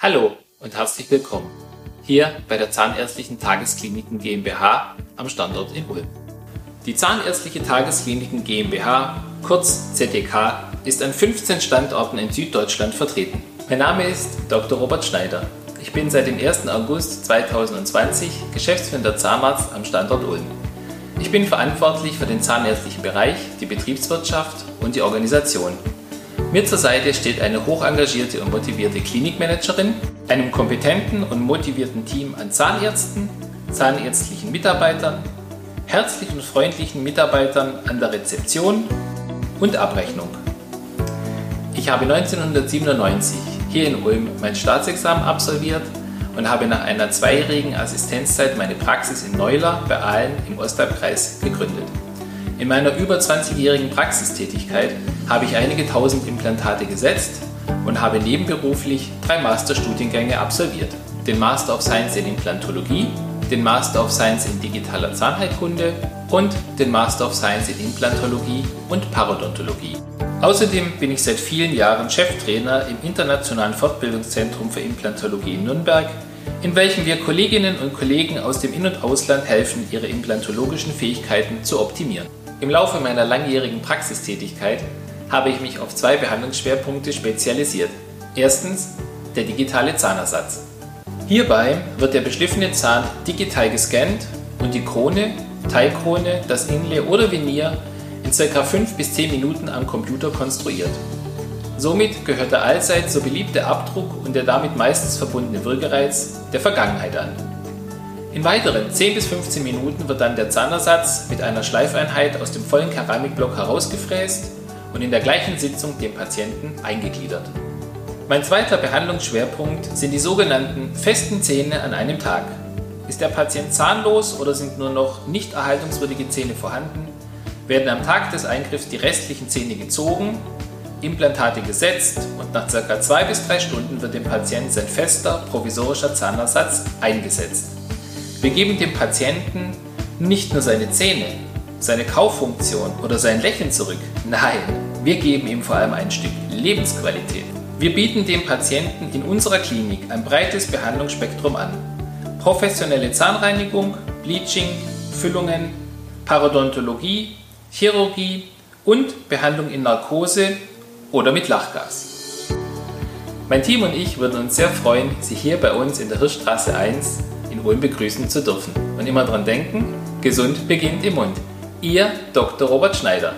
Hallo und herzlich willkommen hier bei der Zahnärztlichen Tageskliniken GmbH am Standort in Ulm. Die Zahnärztliche Tageskliniken GmbH, kurz ZDK, ist an 15 Standorten in Süddeutschland vertreten. Mein Name ist Dr. Robert Schneider. Ich bin seit dem 1. August 2020 geschäftsführender Zahnarzt am Standort Ulm. Ich bin verantwortlich für den zahnärztlichen Bereich, die Betriebswirtschaft und die Organisation mir zur Seite steht eine hochengagierte und motivierte Klinikmanagerin, einem kompetenten und motivierten Team an Zahnärzten, zahnärztlichen Mitarbeitern, herzlichen und freundlichen Mitarbeitern an der Rezeption und Abrechnung. Ich habe 1997 hier in Ulm mein Staatsexamen absolviert und habe nach einer zweijährigen Assistenzzeit meine Praxis in Neuler bei Aalen im Ostalbkreis gegründet. In meiner über 20-jährigen Praxistätigkeit habe ich einige tausend Implantate gesetzt und habe nebenberuflich drei Masterstudiengänge absolviert. Den Master of Science in Implantologie, den Master of Science in digitaler Zahnheilkunde und den Master of Science in Implantologie und Parodontologie. Außerdem bin ich seit vielen Jahren Cheftrainer im Internationalen Fortbildungszentrum für Implantologie in Nürnberg, in welchem wir Kolleginnen und Kollegen aus dem In- und Ausland helfen, ihre implantologischen Fähigkeiten zu optimieren. Im Laufe meiner langjährigen Praxistätigkeit habe ich mich auf zwei Behandlungsschwerpunkte spezialisiert. Erstens der digitale Zahnersatz. Hierbei wird der beschliffene Zahn digital gescannt und die Krone, Teilkrone, das Inlay oder Venier in ca. 5 bis 10 Minuten am Computer konstruiert. Somit gehört der allseits so beliebte Abdruck und der damit meistens verbundene Würgereiz der Vergangenheit an. In weiteren 10 bis 15 Minuten wird dann der Zahnersatz mit einer Schleifeinheit aus dem vollen Keramikblock herausgefräst und in der gleichen Sitzung dem Patienten eingegliedert. Mein zweiter Behandlungsschwerpunkt sind die sogenannten festen Zähne an einem Tag. Ist der Patient zahnlos oder sind nur noch nicht erhaltungswürdige Zähne vorhanden, werden am Tag des Eingriffs die restlichen Zähne gezogen, Implantate gesetzt und nach ca. 2 bis 3 Stunden wird dem Patienten sein fester provisorischer Zahnersatz eingesetzt. Wir geben dem Patienten nicht nur seine Zähne, seine Kauffunktion oder sein Lächeln zurück. Nein, wir geben ihm vor allem ein Stück Lebensqualität. Wir bieten dem Patienten in unserer Klinik ein breites Behandlungsspektrum an. Professionelle Zahnreinigung, Bleaching, Füllungen, Parodontologie, Chirurgie und Behandlung in Narkose oder mit Lachgas. Mein Team und ich würden uns sehr freuen, Sie hier bei uns in der Hirschstraße 1 in Ulm begrüßen zu dürfen. Und immer dran denken, gesund beginnt im Mund. Ihr Dr. Robert Schneider.